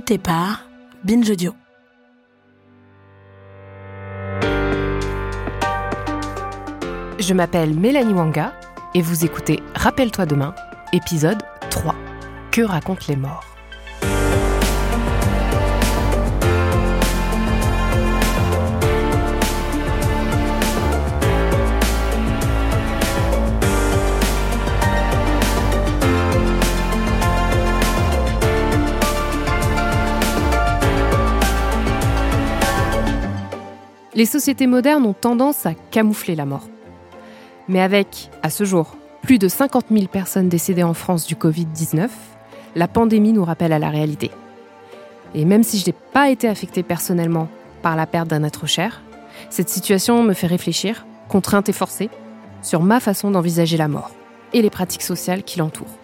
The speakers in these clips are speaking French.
Par. Je m'appelle Mélanie Wanga et vous écoutez Rappelle-toi demain, épisode 3. Que racontent les morts? Les sociétés modernes ont tendance à camoufler la mort. Mais avec, à ce jour, plus de 50 000 personnes décédées en France du Covid-19, la pandémie nous rappelle à la réalité. Et même si je n'ai pas été affectée personnellement par la perte d'un être cher, cette situation me fait réfléchir, contrainte et forcée, sur ma façon d'envisager la mort et les pratiques sociales qui l'entourent.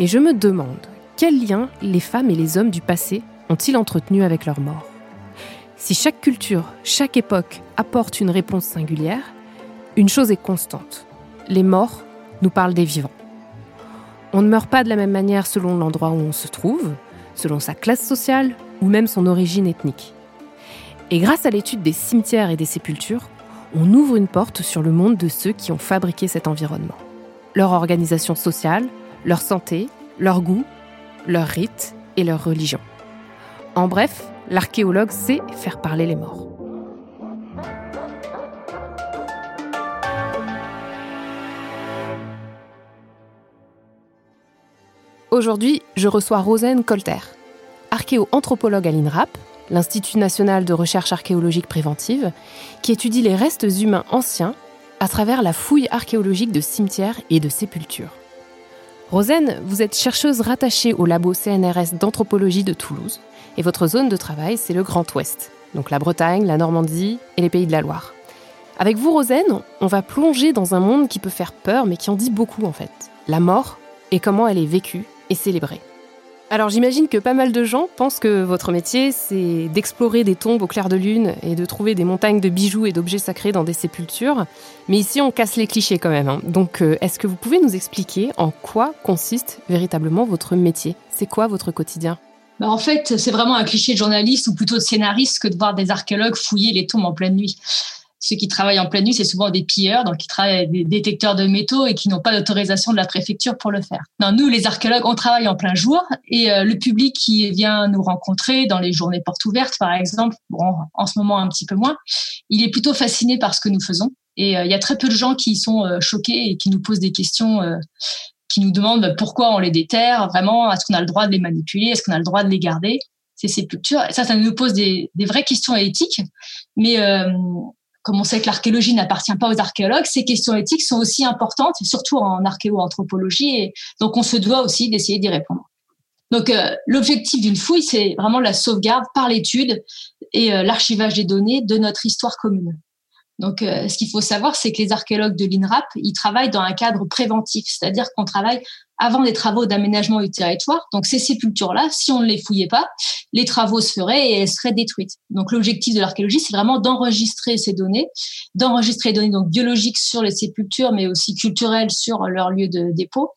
Et je me demande quels liens les femmes et les hommes du passé ont-ils entretenu avec leur mort? Si chaque culture, chaque époque apporte une réponse singulière, une chose est constante. Les morts nous parlent des vivants. On ne meurt pas de la même manière selon l'endroit où on se trouve, selon sa classe sociale ou même son origine ethnique. Et grâce à l'étude des cimetières et des sépultures, on ouvre une porte sur le monde de ceux qui ont fabriqué cet environnement. Leur organisation sociale, leur santé, leur goût, leurs rites et leur religion. En bref, l'archéologue sait faire parler les morts. Aujourd'hui, je reçois Rosen Colter, archéo-anthropologue à l'INRAP, l'Institut national de recherche archéologique préventive, qui étudie les restes humains anciens à travers la fouille archéologique de cimetières et de sépultures. Rosen, vous êtes chercheuse rattachée au labo CNRS d'anthropologie de Toulouse. Et votre zone de travail, c'est le Grand Ouest, donc la Bretagne, la Normandie et les pays de la Loire. Avec vous, Rosen, on va plonger dans un monde qui peut faire peur, mais qui en dit beaucoup en fait. La mort et comment elle est vécue et célébrée. Alors j'imagine que pas mal de gens pensent que votre métier, c'est d'explorer des tombes au clair de lune et de trouver des montagnes de bijoux et d'objets sacrés dans des sépultures. Mais ici, on casse les clichés quand même. Hein. Donc euh, est-ce que vous pouvez nous expliquer en quoi consiste véritablement votre métier? C'est quoi votre quotidien? Bah, en fait, c'est vraiment un cliché de journaliste ou plutôt de scénariste que de voir des archéologues fouiller les tombes en pleine nuit. Ceux qui travaillent en pleine nuit, c'est souvent des pilleurs, donc qui travaillent avec des détecteurs de métaux et qui n'ont pas d'autorisation de la préfecture pour le faire. Nous, les archéologues, on travaille en plein jour et euh, le public qui vient nous rencontrer dans les journées portes ouvertes, par exemple, en ce moment un petit peu moins, il est plutôt fasciné par ce que nous faisons. Et euh, il y a très peu de gens qui sont euh, choqués et qui nous posent des questions qui nous demandent pourquoi on les déterre, vraiment, est-ce qu'on a le droit de les manipuler, est-ce qu'on a le droit de les garder, ces sépultures. Et ça, ça nous pose des, des vraies questions éthiques. Mais euh, comme on sait que l'archéologie n'appartient pas aux archéologues, ces questions éthiques sont aussi importantes, surtout en archéo-anthropologie. Et donc, on se doit aussi d'essayer d'y répondre. Donc, euh, l'objectif d'une fouille, c'est vraiment la sauvegarde par l'étude et euh, l'archivage des données de notre histoire commune. Donc, euh, ce qu'il faut savoir, c'est que les archéologues de l'INRAP, ils travaillent dans un cadre préventif, c'est-à-dire qu'on travaille avant des travaux d'aménagement du territoire. Donc, ces sépultures-là, si on ne les fouillait pas, les travaux se feraient et elles seraient détruites. Donc, l'objectif de l'archéologie, c'est vraiment d'enregistrer ces données, d'enregistrer les données donc biologiques sur les sépultures, mais aussi culturelles sur leur lieu de dépôt,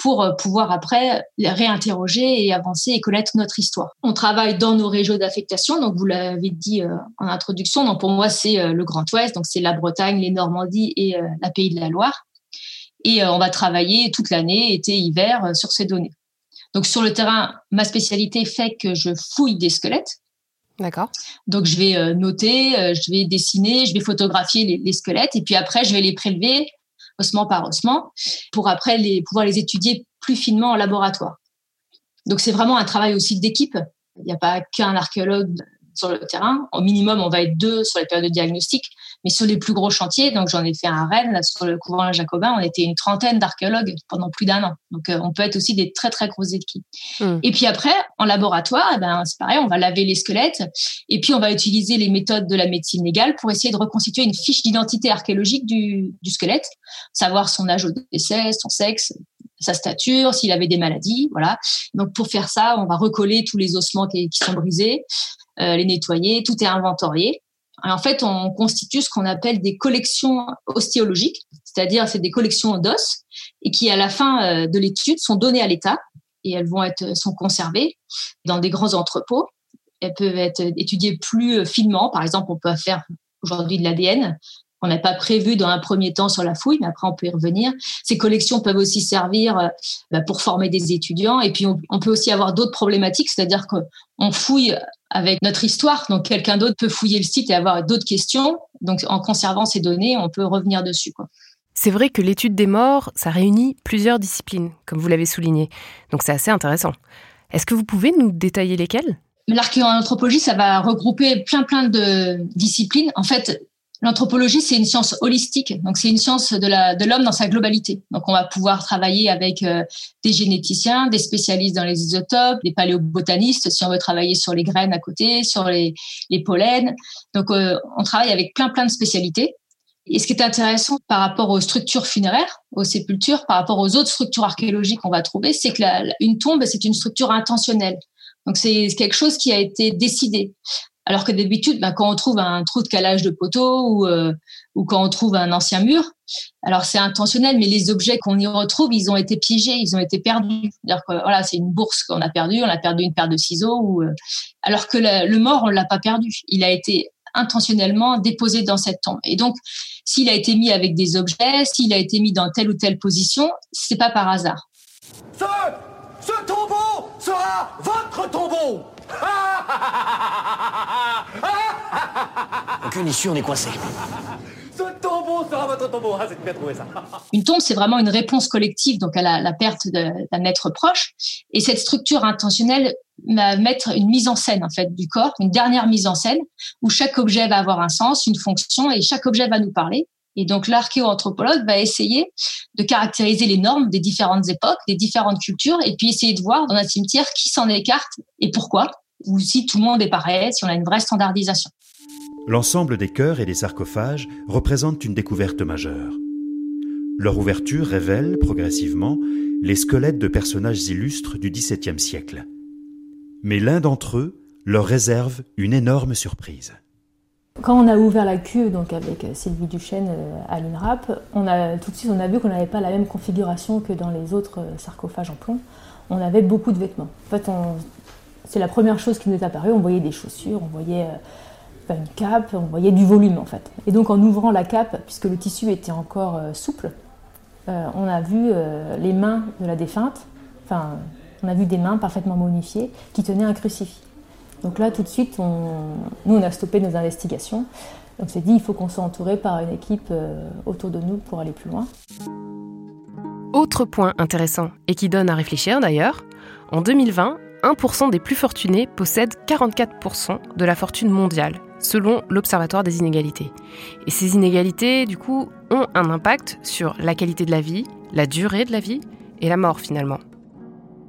pour euh, pouvoir après réinterroger et avancer et connaître notre histoire. On travaille dans nos régions d'affectation, donc vous l'avez dit euh, en introduction. Donc pour moi, c'est euh, le Grand Ouest, donc c'est la Bretagne, les Normandies et la Pays de la Loire. Et on va travailler toute l'année, été, hiver, sur ces données. Donc sur le terrain, ma spécialité fait que je fouille des squelettes. D'accord. Donc je vais noter, je vais dessiner, je vais photographier les, les, squelettes et puis après je vais les prélever ossement par ossement, pour après les, pouvoir les étudier plus finement en laboratoire. Donc c'est vraiment un travail aussi d'équipe. Il n'y a pas qu'un archéologue sur le terrain. Au minimum, on va être deux sur les périodes de diagnostic. Mais sur les plus gros chantiers, donc j'en ai fait un à Rennes, là, sur le couvent Jacobin, on était une trentaine d'archéologues pendant plus d'un an. Donc euh, on peut être aussi des très très grosses équipes. Hmm. Et puis après, en laboratoire, eh ben, c'est pareil, on va laver les squelettes et puis on va utiliser les méthodes de la médecine légale pour essayer de reconstituer une fiche d'identité archéologique du, du squelette, savoir son âge au décès, son sexe, sa stature, s'il avait des maladies, voilà. Donc pour faire ça, on va recoller tous les ossements qui, qui sont brisés, euh, les nettoyer, tout est inventorié. En fait, on constitue ce qu'on appelle des collections ostéologiques, c'est-à-dire c'est des collections d'os et qui, à la fin euh, de l'étude, sont données à l'État et elles vont être sont conservées dans des grands entrepôts. Elles peuvent être étudiées plus finement. Par exemple, on peut faire aujourd'hui de l'ADN on n'a pas prévu dans un premier temps sur la fouille, mais après on peut y revenir. Ces collections peuvent aussi servir euh, bah, pour former des étudiants. Et puis on, peut aussi avoir d'autres problématiques, c'est-à-dire qu'on fouille avec notre histoire, donc quelqu'un d'autre peut fouiller le site et avoir d'autres questions. Donc en conservant ces données, on peut revenir dessus. C'est vrai que l'étude des morts, ça réunit plusieurs disciplines, comme vous l'avez souligné. Donc c'est assez intéressant. Est-ce que vous pouvez nous détailler lesquelles? L'archéoanthropologie, ça va regrouper plein plein de disciplines. En fait, L'anthropologie, c'est une science holistique, donc c'est une science de la de l'homme dans sa globalité. Donc on va pouvoir travailler avec euh, des généticiens, des spécialistes dans les isotopes, des paléobotanistes si on veut travailler sur les graines à côté, sur les, les pollens. Donc euh, on travaille avec plein plein de spécialités. Et ce qui est intéressant par rapport aux structures funéraires, aux sépultures, par rapport aux autres structures archéologiques qu'on va trouver, c'est que la, une tombe, c'est une structure intentionnelle. Donc c'est quelque chose qui a été décidé. Alors que d'habitude, ben, quand on trouve un trou de calage de poteau ou, euh, ou quand on trouve un ancien mur, alors c'est intentionnel, mais les objets qu'on y retrouve, ils ont été piégés, ils ont été perdus. Que voilà, c'est une bourse qu'on a perdue, on a perdu une paire de ciseaux, euh, alors que le mort, on l'a pas perdu. Il a été intentionnellement déposé dans cette tombe. Et donc, s'il a été mis avec des objets, s'il a été mis dans telle ou telle position, c'est pas par hasard. Ce, ce tombeau sera votre tombeau. Aucune issue, on est coincé. Ce tombeau sera votre tombeau. Ah, c'est bien trouvé ça. Une tombe, c'est vraiment une réponse collective donc à la, perte d'un être proche. Et cette structure intentionnelle va mettre une mise en scène en fait du corps, une dernière mise en scène où chaque objet va avoir un sens, une fonction et chaque objet va nous parler. Et donc l'archéoanthropologue va essayer de caractériser les normes des différentes époques, des différentes cultures, et puis essayer de voir dans un cimetière qui s'en écarte et pourquoi, ou si tout le monde est pareil, si on a une vraie standardisation. L'ensemble des chœurs et des sarcophages représente une découverte majeure. Leur ouverture révèle, progressivement, les squelettes de personnages illustres du XVIIe siècle. Mais l'un d'entre eux leur réserve une énorme surprise. Quand on a ouvert la cuve donc avec Sylvie Duchesne euh, à l'INRAP, on a, tout de suite on a vu qu'on n'avait pas la même configuration que dans les autres euh, sarcophages en plomb. On avait beaucoup de vêtements. En fait, c'est la première chose qui nous est apparue. On voyait des chaussures, on voyait euh, une cape, on voyait du volume en fait. Et donc en ouvrant la cape, puisque le tissu était encore souple, on a vu les mains de la défunte, enfin on a vu des mains parfaitement momifiées qui tenaient un crucifix. Donc là, tout de suite, nous, on a stoppé nos investigations. On s'est dit, il faut qu'on soit entouré par une équipe euh, autour de nous pour aller plus loin. Autre point intéressant et qui donne à réfléchir d'ailleurs, en 2020, 1% des plus fortunés possèdent 44% de la fortune mondiale, selon l'Observatoire des inégalités. Et ces inégalités, du coup, ont un impact sur la qualité de la vie, la durée de la vie et la mort finalement.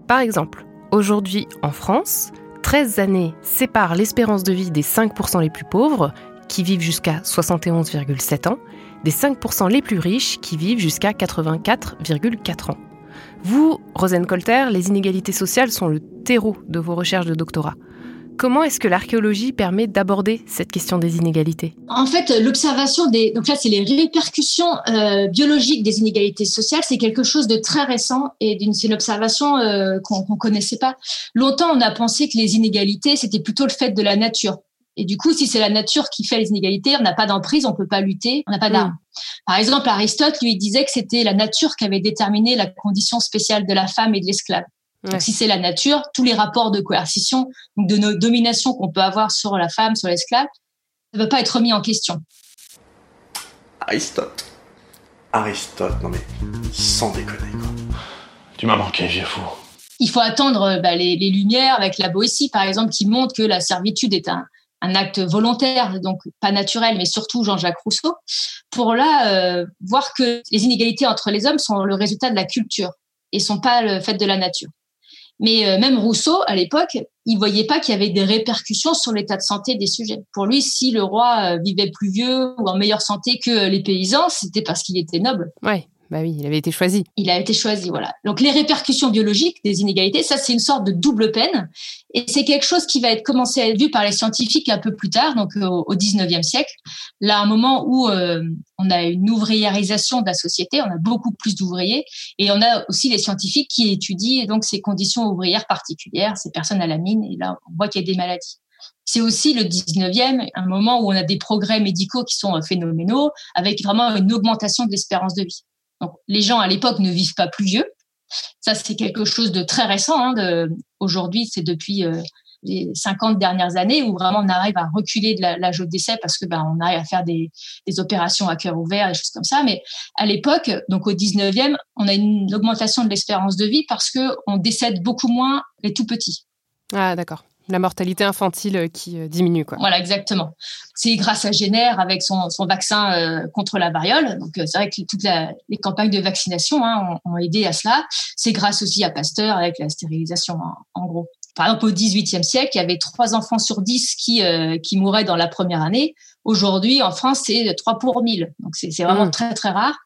Par exemple, aujourd'hui en France, 13 années séparent l'espérance de vie des 5% les plus pauvres, qui vivent jusqu'à 71,7 ans, des 5% les plus riches, qui vivent jusqu'à 84,4 ans. Vous, Rosen Colter, les inégalités sociales sont le terreau de vos recherches de doctorat. Comment est-ce que l'archéologie permet d'aborder cette question des inégalités? En fait, l'observation des donc là c'est les répercussions euh, biologiques des inégalités sociales, c'est quelque chose de très récent et c'est une observation euh, qu'on ne connaissait pas. Longtemps, on a pensé que les inégalités c'était plutôt le fait de la nature. Et du coup, si c'est la nature qui fait les inégalités, on n'a pas d'emprise, on peut pas lutter, on n'a pas d'armes. Par exemple, Aristote lui disait que c'était la nature qui avait déterminé la condition spéciale de la femme et de l'esclave. Donc, si c'est la nature, tous les rapports de coercition, donc de nos dominations qu'on peut avoir sur la femme, sur l'esclave, ne peut pas être remis en question. Aristote. Aristote, non mais sans déconner quoi. Tu m'as manqué, vieux fou. Il faut attendre bah, les, Lumières avec la Boétie, par exemple, qui montre que la servitude est un, acte volontaire, donc pas naturel, mais surtout Jean-Jacques Rousseau, pour là euh, voir que les inégalités entre les hommes sont le résultat de la culture et sont pas le fait de la nature. Mais euh, même Rousseau, à l'époque, il voyait pas qu'il y avait des répercussions sur l'état de santé des sujets. Pour lui, si le roi euh, vivait plus vieux ou en meilleure santé que les paysans, c'était parce qu'il était noble. Ouais, bah oui, il avait été choisi. Il a été choisi, voilà. Donc les répercussions biologiques des inégalités, ça c'est une sorte de double peine, et c'est quelque chose qui va être commencé à être vu par les scientifiques un peu plus tard, donc euh, au, 19e siècle, là un moment où euh, on a une ouvriérisation de la société, on a beaucoup plus d'ouvriers, et on a aussi les scientifiques qui étudient donc ces conditions ouvrières particulières, ces personnes à la mine, et là on voit qu'il y a des maladies. C'est aussi le 19e, un moment où on a des progrès médicaux qui sont phénoménaux, avec vraiment une augmentation de l'espérance de vie. Donc, les gens à l'époque ne vivent pas plus vieux. Ça, c'est quelque chose de très récent. Hein, aujourd'hui, c'est depuis euh, les 50 dernières années où vraiment on arrive à reculer de l'âge de décès parce que ben, on arrive à faire des, opérations à cœur ouvert, des choses comme ça. Mais à l'époque, donc au 19e, on a une augmentation de l'espérance de vie parce que on décède beaucoup moins les tout petits. Ah, d'accord la mortalité infantile euh, qui euh, diminue. Quoi. Voilà, exactement. C'est grâce à Jenner avec son, vaccin euh, contre la variole. Donc, c'est vrai que toutes les campagnes de vaccination hein, ont, aidé à cela. C'est grâce aussi à Pasteur avec la stérilisation, en, gros. Par exemple, au XVIIIe siècle, il y avait trois enfants sur dix qui, qui mouraient dans la première année. Aujourd'hui, en France, c'est 3 pour 1000. Donc, c'est vraiment mmh. très, très rare.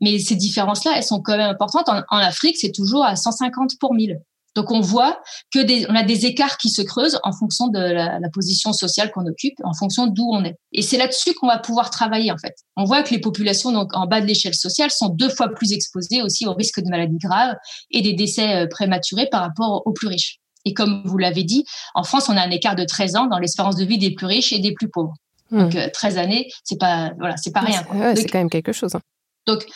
Mais ces différences-là, elles sont quand même importantes. En, en Afrique, c'est toujours à 150 pour 1000. Donc on voit que des, on a des écarts qui se creusent en fonction de la, position sociale qu'on occupe, en fonction d'où on est. Et c'est là-dessus qu'on va pouvoir travailler en fait. On voit que les populations donc en bas de l'échelle sociale sont deux fois plus exposées aussi au risque de maladies graves et des décès euh, prématurés par rapport aux plus riches. Et comme vous l'avez dit, en France, on a un écart de 13 ans dans l'espérance de vie des plus riches et des plus pauvres. Hmm. Donc 13 euh, années, c'est pas voilà, c'est pas rien. c'est quand même quelque chose. Hein. Donc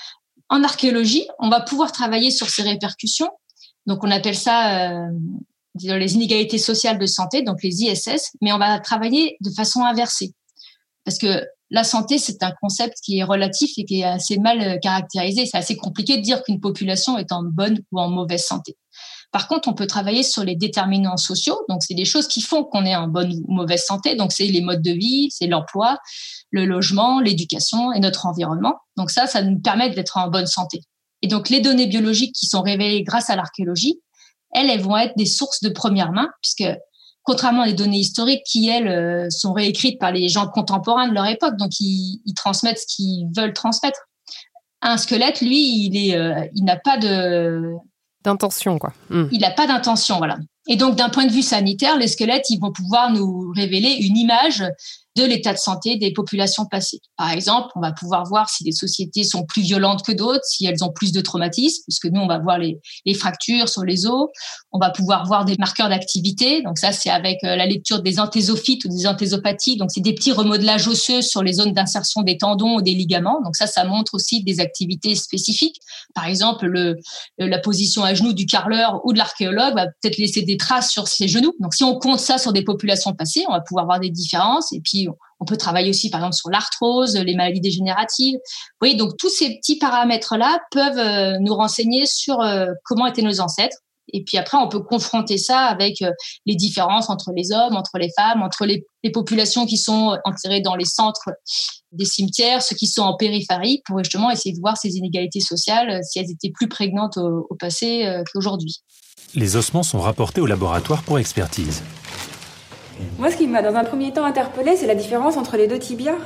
en archéologie, on va pouvoir travailler sur ces répercussions donc on appelle ça euh, les inégalités sociales de santé, donc les ISS, mais on va travailler de façon inversée. Parce que la santé, c'est un concept qui est relatif et qui est assez mal euh, caractérisé. C'est assez compliqué de dire qu'une population est en bonne ou en mauvaise santé. Par contre, on peut travailler sur les déterminants sociaux. Donc, c'est des choses qui font qu'on est en bonne ou mauvaise santé. Donc, c'est les modes de vie, c'est l'emploi, le logement, l'éducation et notre environnement. Donc, ça, ça nous permet d'être en bonne santé. Et donc, les données biologiques qui sont révélées grâce à l'archéologie, elles, elles vont être des sources de première main, puisque contrairement à des données historiques qui, elles, euh, sont réécrites par les gens contemporains de leur époque, donc ils, transmettent ce qu'ils veulent transmettre. Un squelette, lui, il est, euh, il n'a pas de d'intention, quoi. Hmm. Il n'a pas d'intention, voilà. Et donc, d'un point de vue sanitaire, les squelettes, ils vont pouvoir nous révéler une image de l'état de santé des populations passées. Par exemple, on va pouvoir voir si des sociétés sont plus violentes que d'autres, si elles ont plus de traumatismes, puisque nous, on va voir les, les fractures sur les os. On va pouvoir voir des marqueurs d'activité. Donc ça, c'est avec euh, la lecture des anthésophytes ou des anthésopathies. Donc c'est des petits remodelages osseux sur les zones d'insertion des tendons ou des ligaments. Donc ça, ça montre aussi des activités spécifiques. Par exemple, le, la position à genoux du carreleur ou de l'archéologue va peut-être laisser des traces sur ses genoux. Donc si on compte ça sur des populations passées, on va pouvoir voir des différences. Et puis on peut travailler aussi, par exemple, sur l'arthrose, les maladies dégénératives. Vous voyez, donc tous ces petits paramètres-là peuvent euh, nous renseigner sur euh, comment étaient nos ancêtres. Et puis après, on peut confronter ça avec euh, les différences entre les hommes, entre les femmes, entre les, populations qui sont enterrées dans les centres des cimetières, ceux qui sont en périphérie, pour justement essayer de voir ces inégalités sociales, si elles étaient plus prégnantes au passé qu'aujourd'hui. Les ossements sont rapportés au laboratoire pour expertise. Moi, ce qui m'a dans un premier temps interpellé, c'est la différence entre les deux tibias.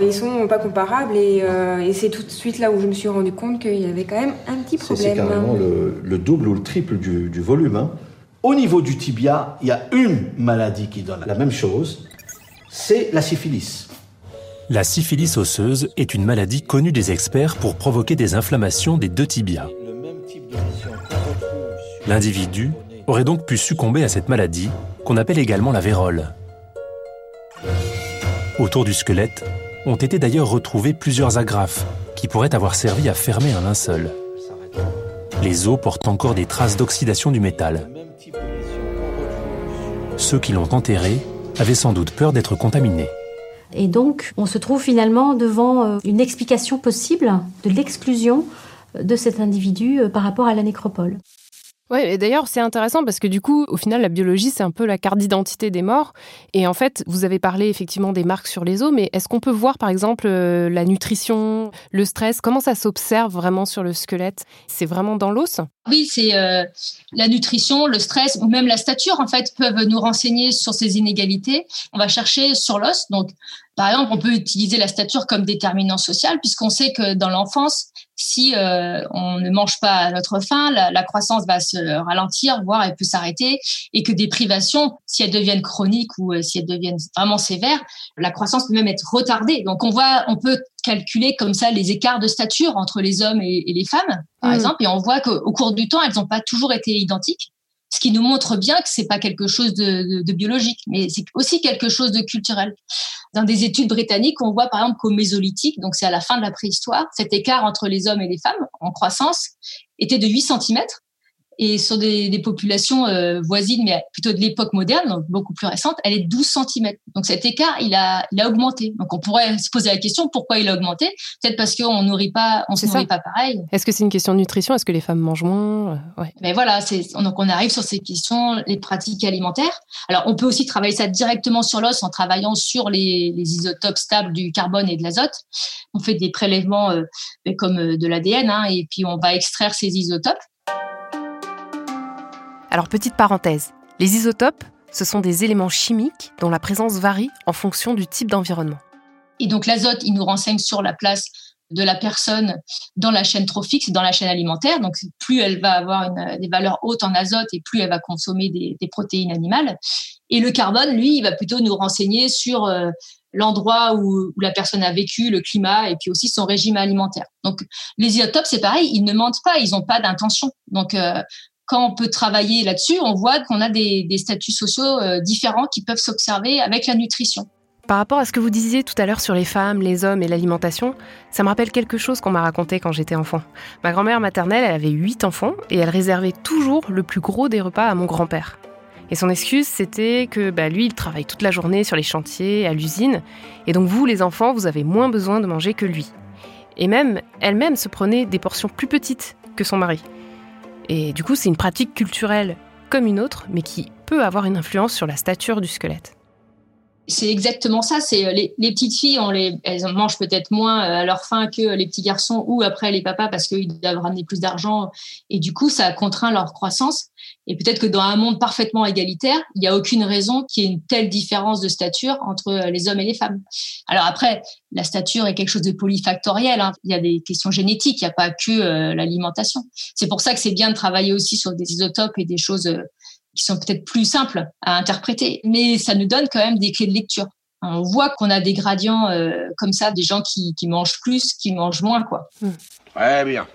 Ils sont pas comparables euh, et, c'est tout de suite là où je me suis rendu compte qu'il y avait quand même un petit problème. C'est carrément le, double ou le triple du, volume. Hein. Au niveau du tibia, il y a une maladie qui donne la même chose, c'est la syphilis. La syphilis osseuse est une maladie connue des experts pour provoquer des inflammations des deux tibias. L'individu aurait donc pu succomber à cette maladie qu'on appelle également la vérole. Autour du squelette ont été d'ailleurs retrouvés plusieurs agrafes qui pourraient avoir servi à fermer un linceul. Les os portent encore des traces d'oxydation du métal. Ceux qui l'ont enterré avaient sans doute peur d'être contaminés. Et donc, on se trouve finalement devant euh, une explication possible de l'exclusion de cet individu euh, par rapport à la nécropole. Ouais, et d'ailleurs, c'est intéressant parce que du coup, au final, la biologie, c'est un peu la carte d'identité des morts. Et en fait, vous avez parlé effectivement des marques sur les os, mais est-ce qu'on peut voir, par exemple, euh, la nutrition, le stress? Comment ça s'observe vraiment sur le squelette? C'est vraiment dans l'os? Oui, c'est euh, la nutrition, le stress ou même la stature en fait peuvent nous renseigner sur ces inégalités. On va chercher sur l'os. Donc, par exemple, on peut utiliser la stature comme déterminant social puisqu'on sait que dans l'enfance, si euh, on ne mange pas à notre faim, la, croissance va se ralentir, voire elle peut s'arrêter, et que des privations, si elles deviennent chroniques ou euh, si elles deviennent vraiment sévères, la croissance peut même être retardée. Donc, on voit, on peut calculer comme ça les écarts de stature entre les hommes et, les femmes, par mmh. exemple, et on voit qu'au cours du temps, elles n'ont pas toujours été identiques ce qui nous montre bien que c'est pas quelque chose de, de, biologique, mais c'est aussi quelque chose de culturel. Dans des études britanniques, on voit par exemple qu'au Mésolithique, donc c'est à la fin de la préhistoire, cet écart entre les hommes et les femmes en croissance était de 8 cm et sur des, populations euh, voisines, mais plutôt de l'époque moderne, donc beaucoup plus récente, elle est 12 cm. Donc cet écart, il a, il a augmenté. Donc on pourrait se poser la question pourquoi il a augmenté? Peut-être parce qu'on nourrit pas, on se nourrit pas pareil. Est-ce que c'est une question de nutrition? Est-ce que les femmes mangent moins? Euh, ouais. Mais voilà, c'est donc on arrive sur ces questions, les pratiques alimentaires. Alors on peut aussi travailler ça directement sur l'os en travaillant sur les, les, isotopes stables du carbone et de l'azote. On fait des prélèvements euh, comme de l'ADN hein, et puis on va extraire ces isotopes. Alors petite parenthèse, les isotopes, ce sont des éléments chimiques dont la présence varie en fonction du type d'environnement. Et donc l'azote, il nous renseigne sur la place de la personne dans la chaîne trophique, dans la chaîne alimentaire. Donc plus elle va avoir des valeurs hautes en azote et plus elle va consommer des, protéines animales. Et le carbone, lui, il va plutôt nous renseigner sur euh, l'endroit où, la personne a vécu, le climat et puis aussi son régime alimentaire. Donc les isotopes, c'est pareil, ils ne mentent pas, ils n'ont pas d'intention. Donc euh, quand on peut travailler là-dessus, on voit qu'on a des, statuts sociaux euh, différents qui peuvent s'observer avec la nutrition. Par rapport à ce que vous disiez tout à l'heure sur les femmes, les hommes et l'alimentation, ça me rappelle quelque chose qu'on m'a raconté quand j'étais enfant. Ma grand-mère maternelle, elle avait huit enfants et elle réservait toujours le plus gros des repas à mon grand-père. Et son excuse, c'était que bah, lui, il travaille toute la journée sur les chantiers, à l'usine, et donc vous, les enfants, vous avez moins besoin de manger que lui. Et même, elle-même se prenait des portions plus petites que son mari. Et du coup, c'est une pratique culturelle comme une autre, mais qui peut avoir une influence sur la stature du squelette. C'est exactement ça. C'est euh, les, petites filles, elles mangent peut-être moins euh, à leur faim que les petits garçons ou après les papas parce qu'ils doivent ramener plus d'argent et du coup ça contraint leur croissance. Et peut-être que dans un monde parfaitement égalitaire, il n'y a aucune raison qu'il y ait une telle différence de stature entre euh, les hommes et les femmes. Alors après, la stature est quelque chose de polyfactoriel. Hein. Il y a des questions génétiques, il n'y a pas que l'alimentation. C'est pour ça que c'est bien de travailler aussi sur des isotopes et des choses qui sont peut-être plus simples à interpréter, mais ça nous donne quand même des clés de lecture. On voit qu'on a des gradients euh, comme ça, des gens qui, qui, mangent plus, qui mangent moins, quoi. Hmm. Très bien.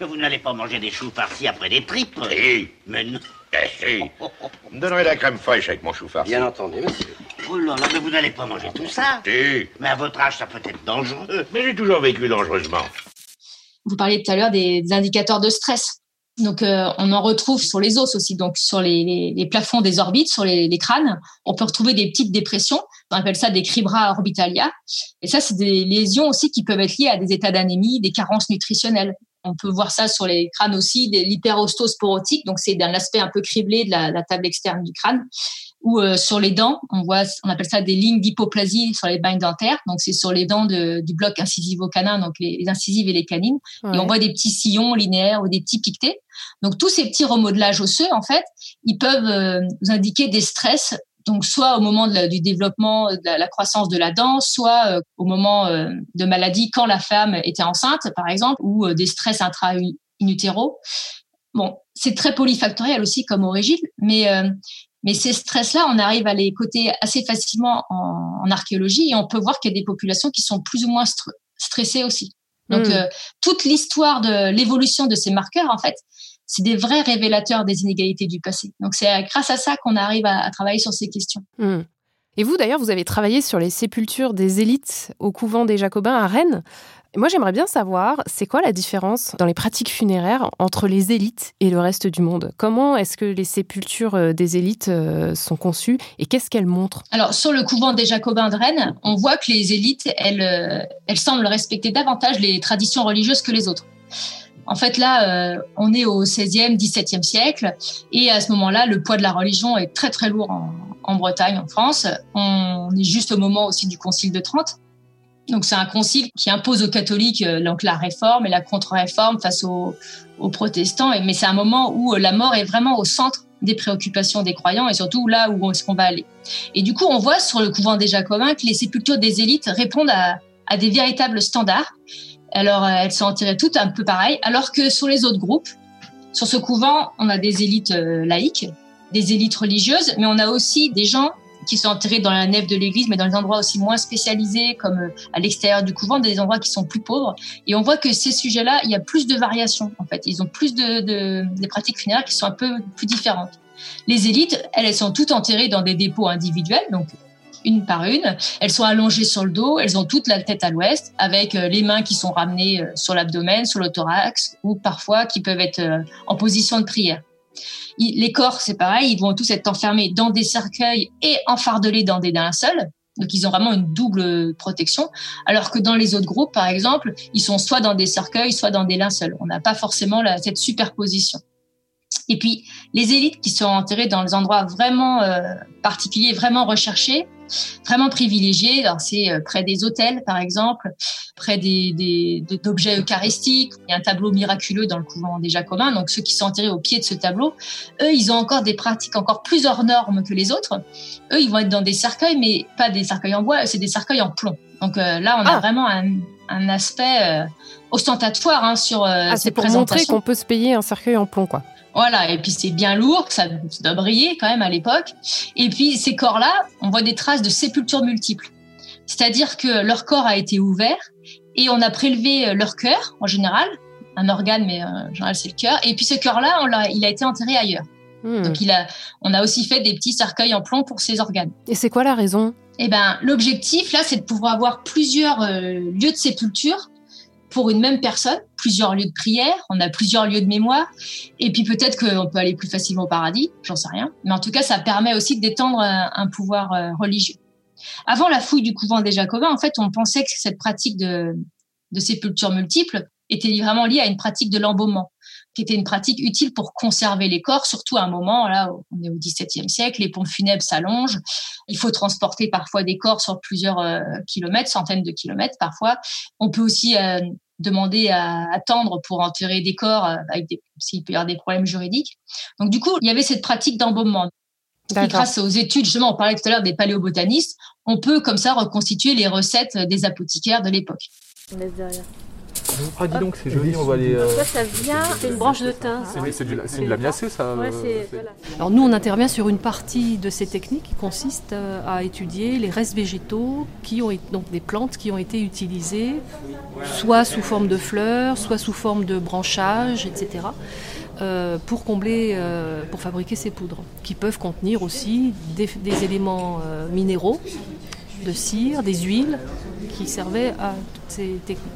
mais vous n'allez pas manger des choux farcis après des tripes Si. Mais non. Eh, si. Vous me donnerez de la crème fraîche avec mon chou farci. Bien entendu, monsieur. Oh là là, mais vous n'allez pas manger tout ça. Si. Mais à votre âge, ça peut être dangereux. Mais j'ai toujours vécu dangereusement. Vous parliez tout à l'heure des indicateurs de stress. Donc, euh, on en retrouve sur les os aussi, donc sur les, les, plafonds des orbites, sur les, les, crânes. On peut retrouver des petites dépressions. On appelle ça des cribra orbitalia. Et ça, c'est des lésions aussi qui peuvent être liées à des états d'anémie, des carences nutritionnelles. On peut voir ça sur les crânes aussi, de l'hyperostose porotique. Donc, c'est d'un aspect un peu criblé de la table externe du crâne ou euh, sur les dents, on voit, on appelle ça des lignes d'hypoplasie sur les bagnes dentaires. Donc c'est sur les dents de, du bloc incisivo-canin, donc les, incisives et les canines. Et on voit des petits sillons linéaires ou des petits piquetés. Donc tous ces petits remodelages osseux, en fait, ils peuvent euh, nous indiquer des stress. Donc soit au moment du développement, de la, croissance de la dent, soit euh, au moment de maladie quand la femme était enceinte, par exemple, ou des stress intra-inutéraux. Bon, c'est très polyfactoriel aussi comme origine, mais mais ces stress-là, on arrive à les coter assez facilement en, archéologie et on peut voir qu'il y a des populations qui sont plus ou moins stressées aussi. Donc, hmm. euh, toute l'histoire de l'évolution de ces marqueurs, en fait, c'est des vrais révélateurs des inégalités du passé. Donc, c'est grâce à ça qu'on arrive à, travailler sur ces questions. Hmm. Et vous, d'ailleurs, vous avez travaillé sur les sépultures des élites au couvent des Jacobins à Rennes. Moi, j'aimerais bien savoir, c'est quoi la différence dans les pratiques funéraires entre les élites et le reste du monde? Comment est-ce que les sépultures euh, des élites euh, sont conçues et qu'est-ce qu'elles montrent? Alors, sur le couvent des Jacobins de Rennes, on voit que les élites, elles, euh, elles semblent respecter davantage les traditions religieuses que les autres. En fait, là, on est au 16e, 17e siècle, et à ce moment-là, le poids de la religion est très très lourd en, en Bretagne, en France. On est juste au moment aussi du Concile de Trente. Donc c'est un concile qui impose aux catholiques euh, donc la réforme et la contre-réforme face aux, protestants. Mais c'est un moment où la mort est vraiment au centre des préoccupations des croyants et surtout là où est-ce qu'on va aller. Et du coup, on voit sur le couvent des Jacobins que les sépultures des élites répondent à, des véritables standards. Alors, euh, elles sont enterrées toutes un peu pareilles, alors que sur les autres groupes, sur ce couvent, on a des élites euh, laïques, des élites religieuses, mais on a aussi des gens qui sont enterrés dans la nef de l'église, mais dans des endroits aussi moins spécialisés, comme euh, à l'extérieur du couvent, des endroits qui sont plus pauvres. Et on voit que ces sujets-là, il y a plus de variations, en fait. Ils ont plus de, de des pratiques funéraires qui sont un peu plus différentes. Les élites, elles, elles sont toutes enterrées dans des dépôts individuels, donc une par une. Elles sont allongées sur le dos, elles ont toute la tête à l'ouest, avec euh, les mains qui sont ramenées euh, sur l'abdomen, sur le thorax, ou parfois qui peuvent être en position de prière. Les corps, c'est pareil, ils vont tous être enfermés dans des cercueils et enfardelés dans des linceuls. Donc ils ont vraiment une double protection, alors que dans les autres groupes, par exemple, ils sont soit dans des cercueils, soit dans des linceuls. On n'a pas forcément cette superposition. Et puis les élites qui sont enterrées dans des endroits vraiment euh, particuliers, vraiment recherchés, vraiment privilégiés. Alors c'est euh, près des hôtels, par exemple, près des, d'objets eucharistiques. Il y a un tableau miraculeux dans le couvent des Jacobins. Donc ceux qui sont enterrés au pied de ce tableau, eux, ils ont encore des pratiques encore plus hors normes que les autres. Eux, ils vont être dans des cercueils, mais pas des cercueils en bois, c'est des cercueils en plomb. Donc euh, là, on a Ah. vraiment un, un aspect euh, ostentatoire hein, sur euh, Ah, ces c'est pour montrer qu'on peut se payer un cercueil en plomb, quoi. Voilà, et puis c'est bien lourd, ça, ça doit briller quand même à l'époque. Et puis ces corps-là, on voit des traces de sépultures multiples. C'est-à-dire que leur corps a été ouvert et on a prélevé euh, leur cœur, en général, un organe, mais euh, en général c'est le cœur. Et puis ce cœur-là, on il a été enterré ailleurs. Hmm. Donc il a, on a aussi fait des petits cercueils en plomb pour ces organes. Et c'est quoi la raison? Eh ben, l'objectif là, c'est de pouvoir avoir plusieurs euh, lieux de sépulture pour une même personne, plusieurs lieux de prière, on a plusieurs lieux de mémoire, et puis peut-être qu'on peut aller plus facilement au paradis, j'en sais rien. Mais en tout cas, ça permet aussi d'étendre un, pouvoir euh, religieux. Avant la fouille du couvent des Jacobins, en fait, on pensait que cette pratique de, de sépulture multiple était vraiment liée à une pratique de l'embaumement, qui était une pratique utile pour conserver les corps, surtout à un moment, là, on est au XVIIe siècle, les pompes funèbres s'allongent, il faut transporter parfois des corps sur plusieurs euh, kilomètres, centaines de kilomètres parfois. On peut aussi euh, demander à attendre pour enterrer des corps euh, avec des, s'il peut y avoir des problèmes juridiques. Donc du coup, il y avait cette pratique d'embaumement. Et grâce aux études, justement, on parlait tout à l'heure des paléobotanistes, on peut comme ça reconstituer les recettes des apothicaires de l'époque. On laisse derrière. Ah, dis donc, c'est joli, on voit les. euh, Ça, ça vient, c'est une branche de thym. C'est c'est une lamiacée, ça Ouais, euh. Alors nous, on intervient sur une partie de ces techniques qui consiste euh, à étudier les restes végétaux, qui ont, donc des plantes qui ont été utilisées, soit sous forme de fleurs, soit sous forme de branchages, etc., euh, pour combler, euh, pour fabriquer ces poudres, qui peuvent contenir aussi des, des éléments euh, minéraux, de cire, des huiles, qui servaient à toutes ces techniques.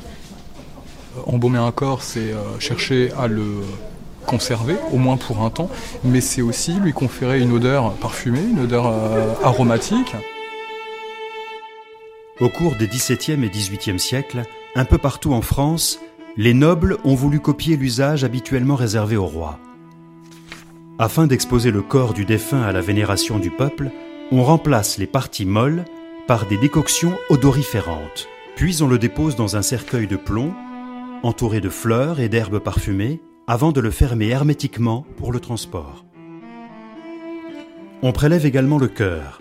Embaumer un corps, c'est euh, chercher à le conserver, au moins pour un temps, mais c'est aussi lui conférer une odeur parfumée, une odeur euh, aromatique. Au cours des XVIIe et XVIIIe siècles, un peu partout en France, les nobles ont voulu copier l'usage habituellement réservé aux rois. Afin d'exposer le corps du défunt à la vénération du peuple, on remplace les parties molles par des décoctions odoriférantes. Puis on le dépose dans un cercueil de plomb, entouré de fleurs et d'herbes parfumées, avant de le fermer hermétiquement pour le transport. On prélève également le cœur,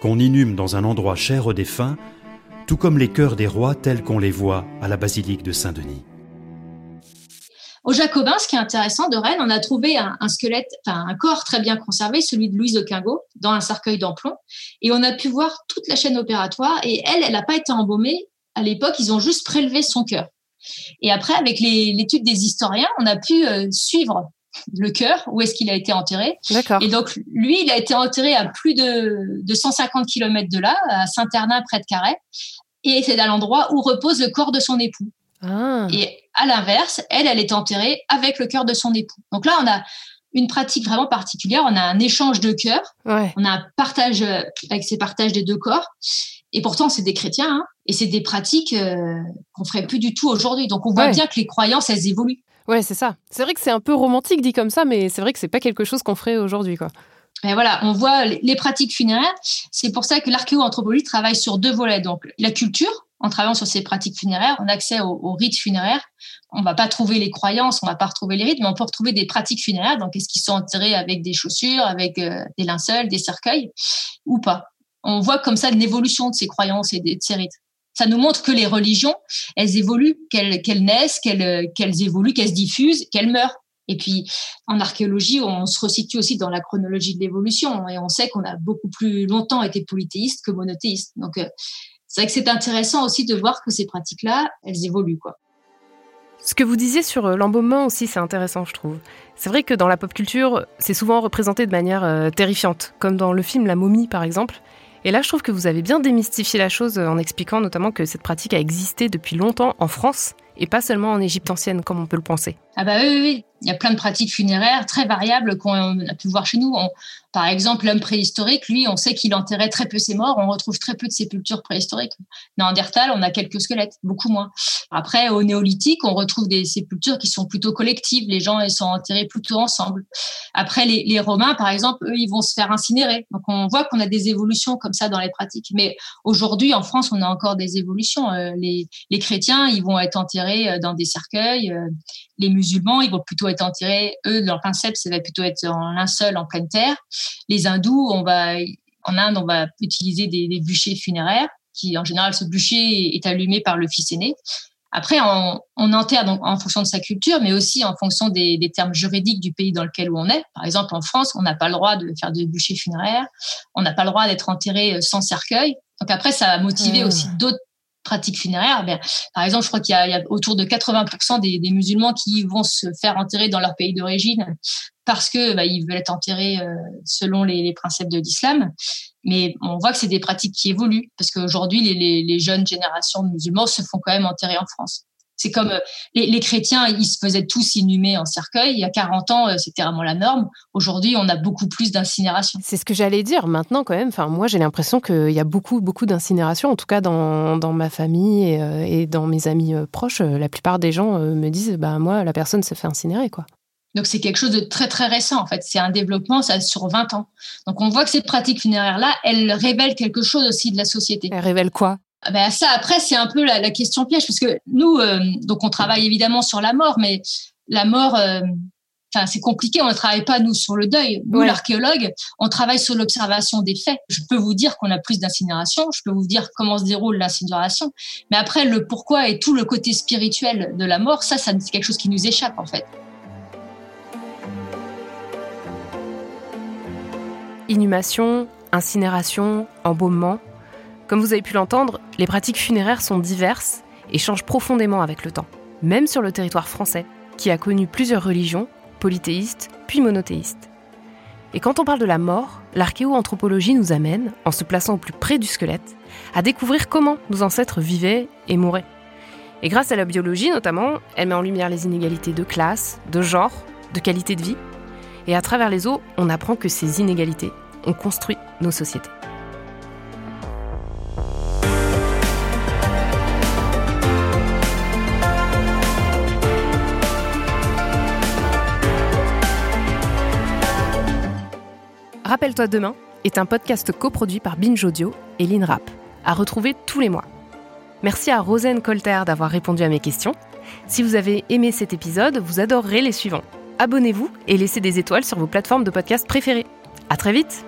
qu'on inhume dans un endroit cher aux défunts, tout comme les cœurs des rois tels qu'on les voit à la basilique de Saint-Denis. Aux Jacobins, ce qui est intéressant de Rennes, on a trouvé un, un squelette, enfin un corps très bien conservé, celui de Louise de Quingot, dans un cercueil d'emplomb, et on a pu voir toute la chaîne opératoire. Et elle, elle n'a pas été embaumée. À l'époque, ils ont juste prélevé son cœur. Et après, avec l'étude des historiens, on a pu euh, suivre le cœur, où est-ce qu'il a été enterré. Et donc, lui, il a été enterré à plus de, de 150 km de là, à Saint-Ternin, près de Carhaix. Et c'est à l'endroit où repose le corps de son époux. Ah. Et à l'inverse, elle, elle est enterrée avec le cœur de son époux. Donc là, on a une pratique vraiment particulière. On a un échange de cœurs. Ouais. On a un partage euh, avec ces partages des deux corps. Et pourtant, c'est des chrétiens. hein. Et c'est des pratiques euh, qu'on ferait plus du tout aujourd'hui. Donc on voit Ouais. bien que les croyances, elles évoluent. Ouais, c'est ça. C'est vrai que c'est un peu romantique dit comme ça, mais c'est vrai que c'est pas quelque chose qu'on ferait aujourd'hui, quoi. Et voilà, on voit les pratiques funéraires. C'est pour ça que l'archéo-anthropologie travaille sur deux volets. Donc, la culture, en travaillant sur ces pratiques funéraires, on a accès aux, rites funéraires. On va pas trouver les croyances, on va pas retrouver les rites, mais on peut retrouver des pratiques funéraires. Donc, est-ce qu'ils sont enterrés avec des chaussures, avec euh, des linceuls, des cercueils, ou pas? On voit comme ça une évolution de ces croyances et de ces rites. Ça nous montre que les religions, elles évoluent, qu'elles naissent, qu'elles qu'elles évoluent, qu'elles se diffusent, qu'elles meurent. Et puis, en archéologie, on se resitue aussi dans la chronologie de l'évolution et on sait qu'on a beaucoup plus longtemps été polythéiste que monothéiste. Donc, euh, c'est vrai que c'est intéressant aussi de voir que ces pratiques-là, elles évoluent, quoi. Ce que vous disiez sur euh, l'embaumement aussi, c'est intéressant, je trouve. C'est vrai que dans la pop culture, c'est souvent représenté de manière euh, terrifiante, comme dans le film La momie, par exemple. Et là, je trouve que vous avez bien démystifié la chose en expliquant notamment que cette pratique a existé depuis longtemps en France et pas seulement en Égypte ancienne, comme on peut le penser. Ah bah oui, oui, il y a plein de pratiques funéraires très variables qu'on a pu voir chez nous. par exemple, l'homme préhistorique, lui, on sait qu'il enterrait très peu ses morts. On retrouve très peu de sépultures préhistoriques. Néandertal, on a quelques squelettes, beaucoup moins. Après, au néolithique, on retrouve des sépultures qui sont plutôt collectives. Les gens, ils sont enterrés plutôt ensemble. Après, les, Romains, par exemple, eux, ils vont se faire incinérer. Donc, on voit qu'on a des évolutions comme ça dans les pratiques. Mais aujourd'hui, en France, on a encore des évolutions. Euh, les, les chrétiens, ils vont être enterrés euh, dans des cercueils. Euh, les musulmans, ils vont plutôt être enterrés, eux, leur concept, ça va plutôt être en linceul, en pleine terre. Les hindous, on va, en Inde, on va utiliser des, bûchers funéraires, qui, en général, ce bûcher est allumé par le fils aîné. Après, on, enterre donc en fonction de sa culture, mais aussi en fonction des, termes juridiques du pays dans lequel on est. Par exemple, en France, on n'a pas le droit de faire de bûcher funéraire, on n'a pas le droit d'être enterré sans cercueil. Donc après, ça a motivé mmh. aussi d'autres pratiques funéraires, ben, par exemple, je crois qu'il y, a autour de 80% des, musulmans qui vont se faire enterrer dans leur pays d'origine parce que bah, ils veulent être enterrés euh, selon les, les principes de l'islam. Mais on voit que c'est des pratiques qui évoluent parce qu'aujourd'hui, les, les jeunes générations de musulmans se font quand même enterrer en France. C'est comme euh, les, chrétiens, ils se faisaient tous inhumer en cercueil. Il y a 40 ans, euh, c'était vraiment la norme. Aujourd'hui, on a beaucoup plus d'incinération. C'est ce que j'allais dire. Maintenant, quand même, enfin, moi, j'ai l'impression qu'il y a beaucoup, beaucoup d'incinération. En tout cas, dans, dans ma famille et, euh, et, dans mes amis proches, la plupart des gens me disent, bah, moi, la personne se fait incinérer, quoi. Donc c'est quelque chose de très très récent en fait. C'est un développement ça sur 20 ans. Donc on voit que ces pratiques funéraires là, elles révèlent quelque chose aussi de la société. Elles révèlent quoi? Ben ça après c'est un peu la, la, question piège parce que nous euh, donc on travaille évidemment sur la mort mais la mort euh, enfin c'est compliqué on ne travaille pas nous sur le deuil. Nous l'archéologue on travaille sur l'observation des faits. Je peux vous dire qu'on a plus d'incinération je peux vous dire comment se déroule l'incinération mais après le pourquoi et tout le côté spirituel de la mort ça ça c'est quelque chose qui nous échappe en fait. Inhumation incinération embaumement comme vous avez pu l'entendre, les pratiques funéraires sont diverses et changent profondément avec le temps, même sur le territoire français, qui a connu plusieurs religions, polythéistes puis monothéistes. Et quand on parle de la mort, l'archéoanthropologie nous amène, en se plaçant au plus près du squelette, à découvrir comment nos ancêtres vivaient et mouraient. Et grâce à la biologie notamment, elle met en lumière les inégalités de classe, de genre, de qualité de vie. Et à travers les os, on apprend que ces inégalités ont construit nos sociétés. Rappelle-toi demain est un podcast coproduit par Binge Audio et l'INRAP, à retrouver tous les mois. Merci à Rosen Colter d'avoir répondu à mes questions. Si vous avez aimé cet épisode, vous adorerez les suivants. Abonnez-vous et laissez des étoiles sur vos plateformes de podcast préférées. À très vite!